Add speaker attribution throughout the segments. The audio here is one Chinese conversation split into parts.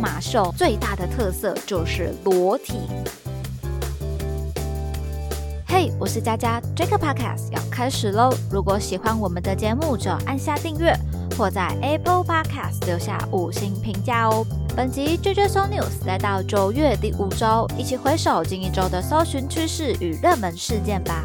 Speaker 1: 马秀最大的特色就是裸体。嘿，我是佳佳，这个 podcast 要开始喽！如果喜欢我们的节目，就按下订阅，或在 Apple Podcast 留下五星评价哦。本集 JJ So News 来到九月第五周，一起回首近一周的搜寻趋势与热门事件吧。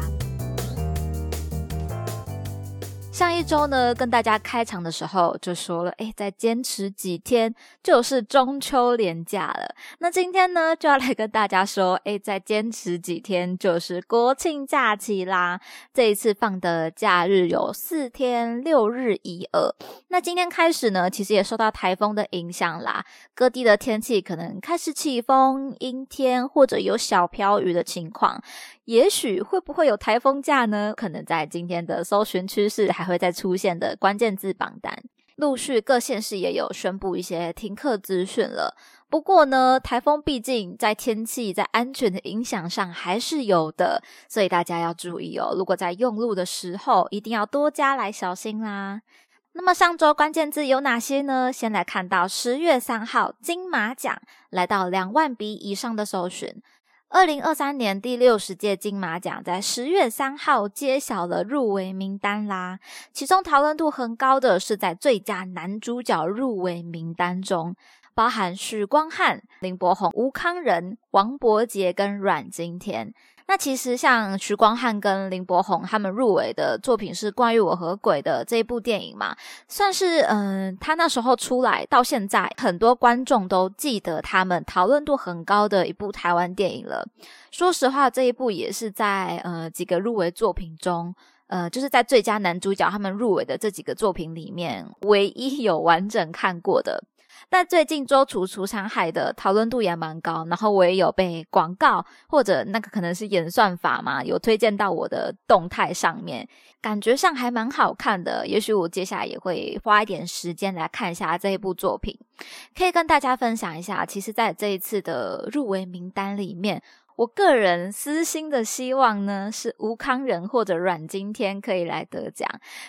Speaker 1: 上一周呢，跟大家开场的时候就说了，哎，再坚持几天就是中秋连假了。那今天呢，就要来跟大家说，哎，再坚持几天就是国庆假期啦。这一次放的假日有四天，六日一二。那今天开始呢，其实也受到台风的影响啦，各地的天气可能开始起风、阴天或者有小飘雨的情况。也许会不会有台风假呢？可能在今天的搜寻趋势还还会再出现的关键字榜单，陆续各县市也有宣布一些停课资讯了。不过呢，台风毕竟在天气在安全的影响上还是有的，所以大家要注意哦。如果在用路的时候，一定要多加来小心啦。那么上周关键字有哪些呢？先来看到十月三号金马奖来到两万笔以上的搜寻。二零二三年第六十届金马奖在十月三号揭晓了入围名单啦，其中讨论度很高的是在最佳男主角入围名单中，包含许光汉、林柏宏、吴康仁、王伯杰跟阮经天。那其实像徐光汉跟林柏宏他们入围的作品是关于我和鬼的这一部电影嘛，算是嗯，他那时候出来到现在，很多观众都记得他们讨论度很高的一部台湾电影了。说实话，这一部也是在呃几个入围作品中，呃，就是在最佳男主角他们入围的这几个作品里面，唯一有完整看过的。但最近周楚楚上海的讨论度也蛮高，然后我也有被广告或者那个可能是演算法嘛，有推荐到我的动态上面，感觉上还蛮好看的。也许我接下来也会花一点时间来看一下这一部作品，可以跟大家分享一下。其实，在这一次的入围名单里面。我个人私心的希望呢，是吴康仁或者阮经天可以来得奖。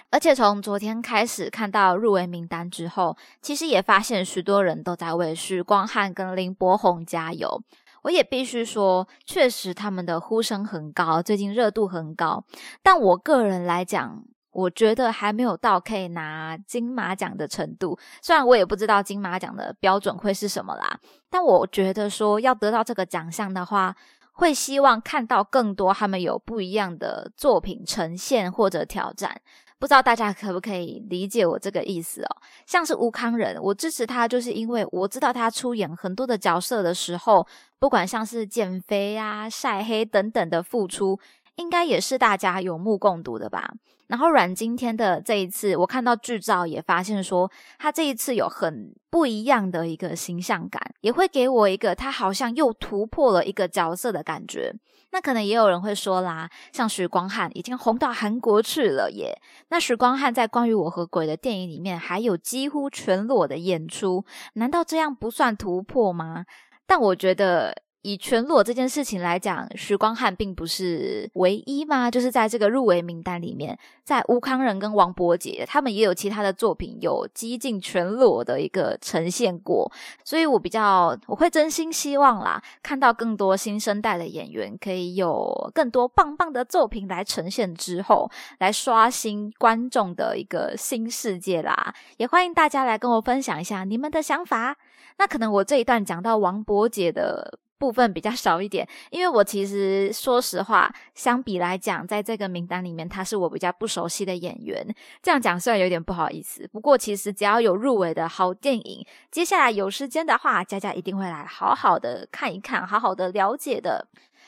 Speaker 1: 而且从昨天开始看到入围名单之后，其实也发现许多人都在为许光汉跟林柏宏加油。我也必须说，确实他们的呼声很高，最近热度很高。但我个人来讲，我觉得还没有到可以拿金马奖的程度。虽然我也不知道金马奖的标准会是什么啦，但我觉得说要得到这个奖项的话，会希望看到更多他们有不一样的作品呈现或者挑战。不知道大家可不可以理解我这个意思哦？像是吴康仁，我支持他，就是因为我知道他出演很多的角色的时候，不管像是减肥啊、晒黑等等的付出。应该也是大家有目共睹的吧。然后阮经天的这一次，我看到剧照也发现说，他这一次有很不一样的一个形象感，也会给我一个他好像又突破了一个角色的感觉。那可能也有人会说啦，像许光汉已经红到韩国去了耶。那许光汉在关于我和鬼的电影里面还有几乎全裸的演出，难道这样不算突破吗？但我觉得。以全裸这件事情来讲，徐光汉并不是唯一吗？就是在这个入围名单里面，在吴康仁跟王伯杰，他们也有其他的作品有激进全裸的一个呈现过，所以我比较我会真心希望啦，看到更多新生代的演员可以有更多棒棒的作品来呈现之后，来刷新观众的一个新世界啦。也欢迎大家来跟我分享一下你们的想法。那可能我这一段讲到王伯杰的。部分比较少一点，因为我其实说实话，相比来讲，在这个名单里面，他是我比较不熟悉的演员。这样讲虽然有点不好意思，不过其实只要有入围的好电影，接下来有时间的话，佳佳一定会来好好的看一看，好好的了解的。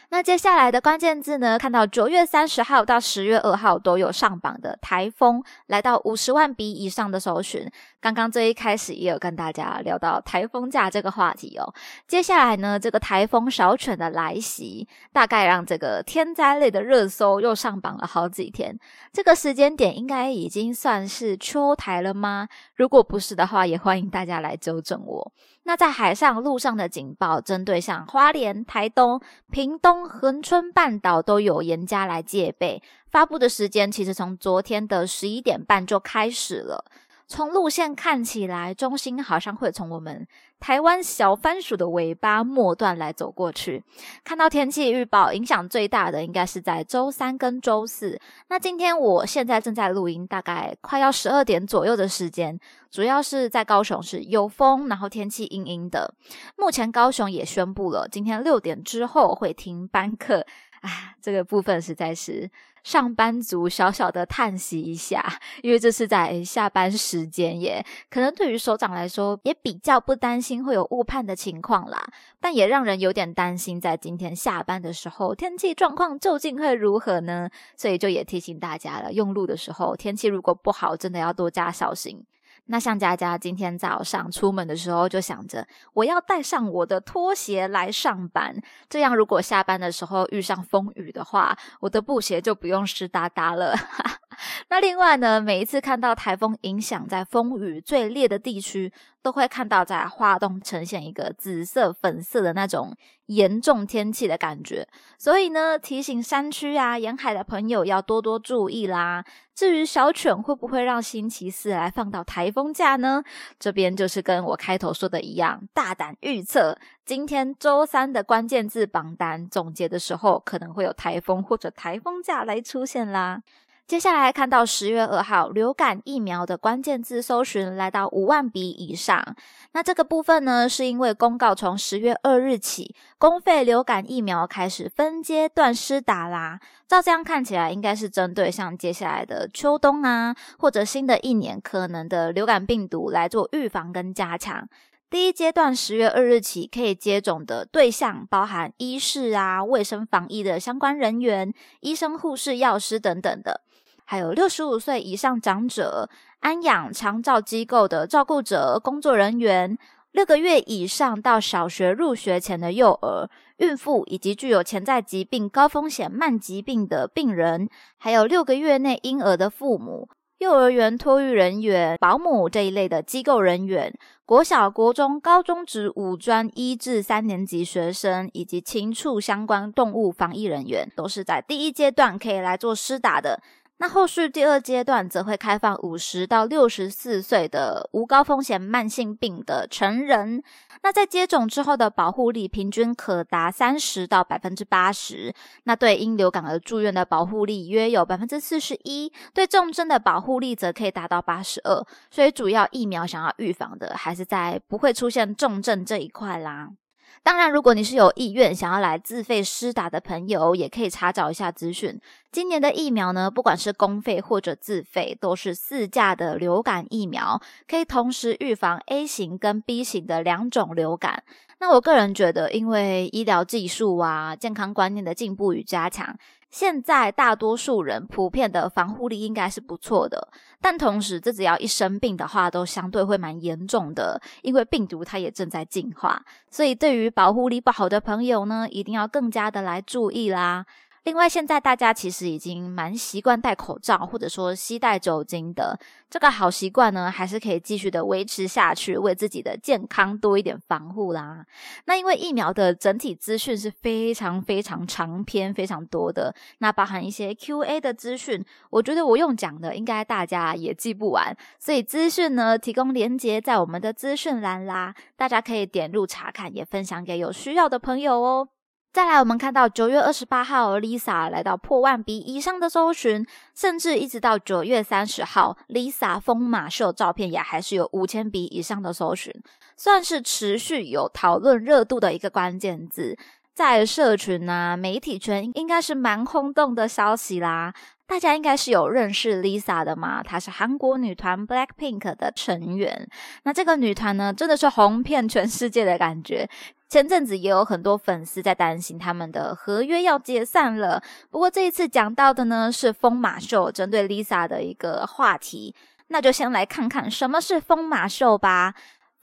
Speaker 1: 那接下来的关键字呢？看到九月三十号到十月二号都有上榜的台风，来到五十万笔以上的搜寻。刚刚这一开始也有跟大家聊到台风假这个话题哦。接下来呢，这个台风小犬的来袭，大概让这个天灾类的热搜又上榜了好几天。这个时间点应该已经算是秋台了吗？如果不是的话，也欢迎大家来纠正我。那在海上、路上的警报，针对像花莲、台东、屏东、恒春半岛都有严加来戒备。发布的时间其实从昨天的十一点半就开始了。从路线看起来，中心好像会从我们台湾小番薯的尾巴末段来走过去。看到天气预报，影响最大的应该是在周三跟周四。那今天我现在正在录音，大概快要十二点左右的时间，主要是在高雄是有风，然后天气阴阴的。目前高雄也宣布了，今天六点之后会停班课。啊，这个部分实在是上班族小小的叹息一下，因为这是在下班时间耶。可能对于首长来说，也比较不担心会有误判的情况啦，但也让人有点担心，在今天下班的时候，天气状况究竟会如何呢？所以就也提醒大家了，用路的时候，天气如果不好，真的要多加小心。那像佳佳今天早上出门的时候，就想着我要带上我的拖鞋来上班，这样如果下班的时候遇上风雨的话，我的布鞋就不用湿哒哒了。那另外呢，每一次看到台风影响在风雨最烈的地区，都会看到在花东呈现一个紫色、粉色的那种严重天气的感觉。所以呢，提醒山区啊、沿海的朋友要多多注意啦。至于小犬会不会让星期四来放到台风假呢？这边就是跟我开头说的一样，大胆预测，今天周三的关键字榜单总结的时候，可能会有台风或者台风假来出现啦。接下来看到十月二号流感疫苗的关键字搜寻来到五万笔以上，那这个部分呢，是因为公告从十月二日起，公费流感疫苗开始分阶段施打啦。照这样看起来，应该是针对像接下来的秋冬啊，或者新的一年可能的流感病毒来做预防跟加强。第一阶段十月二日起可以接种的对象，包含医事啊、卫生防疫的相关人员、医生、护士、药师等等的。还有六十五岁以上长者、安养长照机构的照顾者、工作人员、六个月以上到小学入学前的幼儿、孕妇以及具有潜在疾病、高风险慢疾病的病人，还有六个月内婴儿的父母、幼儿园托育人员、保姆这一类的机构人员、国小、国中、高中职五专一至三年级学生以及禽畜相关动物防疫人员，都是在第一阶段可以来做施打的。那后续第二阶段则会开放五十到六十四岁的无高风险慢性病的成人。那在接种之后的保护力平均可达三十到百分之八十。那对因流感而住院的保护力约有百分之四十一，对重症的保护力则可以达到八十二。所以主要疫苗想要预防的，还是在不会出现重症这一块啦。当然，如果你是有意愿想要来自费施打的朋友，也可以查找一下资讯。今年的疫苗呢，不管是公费或者自费，都是四价的流感疫苗，可以同时预防 A 型跟 B 型的两种流感。那我个人觉得，因为医疗技术啊、健康观念的进步与加强。现在大多数人普遍的防护力应该是不错的，但同时，这只要一生病的话，都相对会蛮严重的，因为病毒它也正在进化，所以对于保护力不好的朋友呢，一定要更加的来注意啦。另外，现在大家其实已经蛮习惯戴口罩，或者说吸带酒精的这个好习惯呢，还是可以继续的维持下去，为自己的健康多一点防护啦。那因为疫苗的整体资讯是非常非常长篇、非常多的，那包含一些 Q&A 的资讯，我觉得我用讲的应该大家也记不完，所以资讯呢提供连接在我们的资讯栏啦，大家可以点入查看，也分享给有需要的朋友哦。再来，我们看到九月二十八号，Lisa 来到破万笔以上的搜寻，甚至一直到九月三十号，Lisa 疯马秀照片也还是有五千笔以上的搜寻，算是持续有讨论热度的一个关键字，在社群啊媒体圈应该是蛮轰动的消息啦。大家应该是有认识 Lisa 的嘛？她是韩国女团 Blackpink 的成员。那这个女团呢，真的是红遍全世界的感觉。前阵子也有很多粉丝在担心他们的合约要解散了。不过这一次讲到的呢，是疯马秀针对 Lisa 的一个话题。那就先来看看什么是疯马秀吧。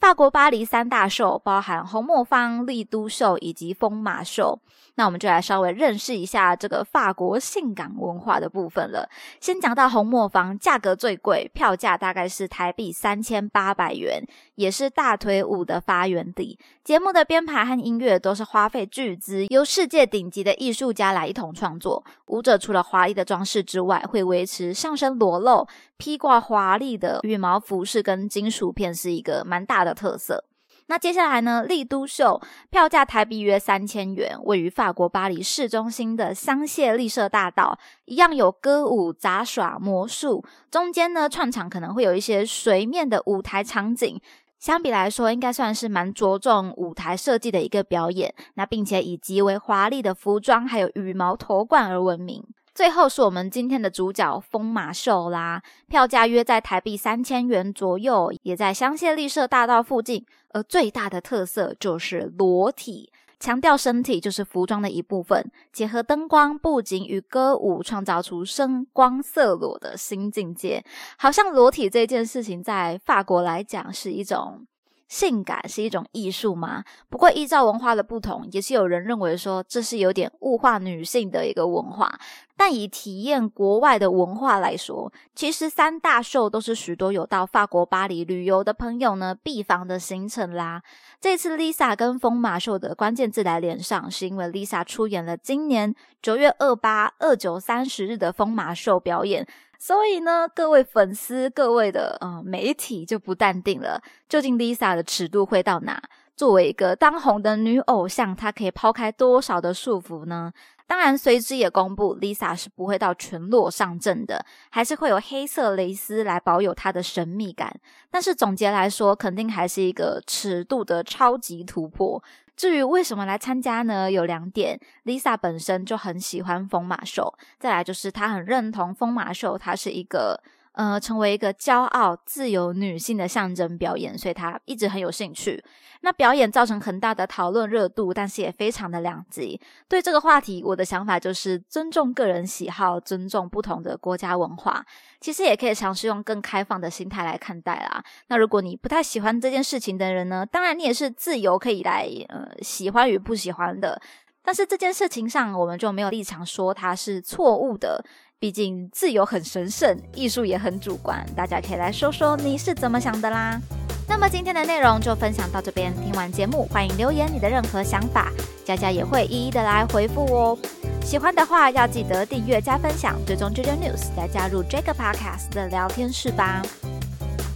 Speaker 1: 法国巴黎三大秀包含红磨坊、丽都秀以及疯马秀。那我们就来稍微认识一下这个法国性感文化的部分了。先讲到红磨坊，价格最贵，票价大概是台币三千八百元，也是大腿舞的发源地。节目的编排和音乐都是花费巨资，由世界顶级的艺术家来一同创作。舞者除了华丽的装饰之外，会维持上身裸露、披挂华丽的羽毛服饰跟金属片，是一个蛮大的特色。那接下来呢？丽都秀票价台币约三千元，位于法国巴黎市中心的香榭丽舍大道，一样有歌舞、杂耍、魔术，中间呢串场可能会有一些水面的舞台场景。相比来说，应该算是蛮着重舞台设计的一个表演。那并且以极为华丽的服装还有羽毛头冠而闻名。最后是我们今天的主角疯马秀啦，票价约在台币三千元左右，也在香榭丽舍大道附近。而最大的特色就是裸体，强调身体就是服装的一部分，结合灯光、布景与歌舞，创造出声光色裸的新境界。好像裸体这件事情，在法国来讲是一种。性感是一种艺术吗？不过依照文化的不同，也是有人认为说这是有点物化女性的一个文化。但以体验国外的文化来说，其实三大秀都是许多有到法国巴黎旅游的朋友呢必访的行程啦。这次 Lisa 跟疯马秀的关键字来连上，是因为 Lisa 出演了今年九月二八、二九、三十日的疯马秀表演。所以呢，各位粉丝、各位的呃媒体就不淡定了。究竟 Lisa 的尺度会到哪？作为一个当红的女偶像，她可以抛开多少的束缚呢？当然，随之也公布，Lisa 是不会到全裸上阵的，还是会有黑色蕾丝来保有她的神秘感。但是总结来说，肯定还是一个尺度的超级突破。至于为什么来参加呢？有两点，Lisa 本身就很喜欢疯马秀，再来就是她很认同疯马秀，它是一个。呃，成为一个骄傲、自由女性的象征表演，所以她一直很有兴趣。那表演造成很大的讨论热度，但是也非常的两极。对这个话题，我的想法就是尊重个人喜好，尊重不同的国家文化。其实也可以尝试用更开放的心态来看待啦。那如果你不太喜欢这件事情的人呢，当然你也是自由可以来呃喜欢与不喜欢的。但是这件事情上，我们就没有立场说它是错误的。毕竟自由很神圣，艺术也很主观，大家可以来说说你是怎么想的啦。那么今天的内容就分享到这边，听完节目欢迎留言你的任何想法，佳佳也会一一的来回复哦。喜欢的话要记得订阅加分享，追踪 JJ News，来加入这个 Podcast 的聊天室吧。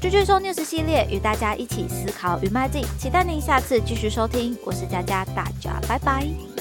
Speaker 1: JJ 说 News 系列与大家一起思考与迈进，期待您下次继续收听，我是佳佳，大家拜拜。